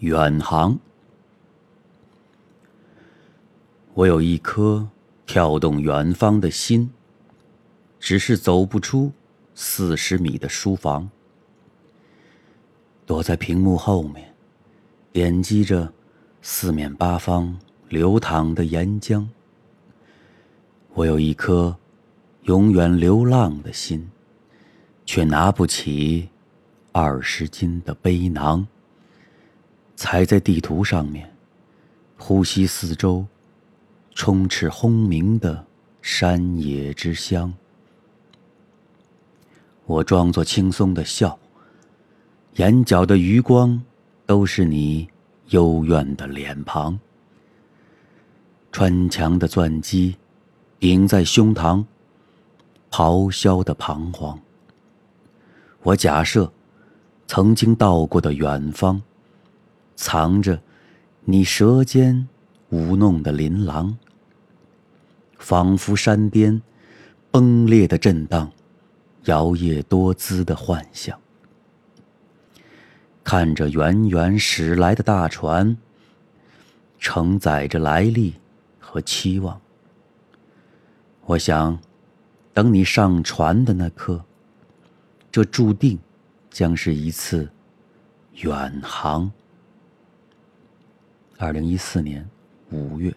远航。我有一颗跳动远方的心，只是走不出四十米的书房。躲在屏幕后面，点击着四面八方流淌的岩浆。我有一颗永远流浪的心，却拿不起二十斤的背囊。踩在地图上面，呼吸四周充斥轰鸣的山野之乡。我装作轻松的笑，眼角的余光都是你幽怨的脸庞。穿墙的钻机顶在胸膛，咆哮的彷徨。我假设曾经到过的远方。藏着你舌尖舞弄的琳琅，仿佛山巅崩裂的震荡，摇曳多姿的幻象。看着远远驶来的大船，承载着来历和期望。我想，等你上船的那刻，这注定将是一次远航。二零一四年五月。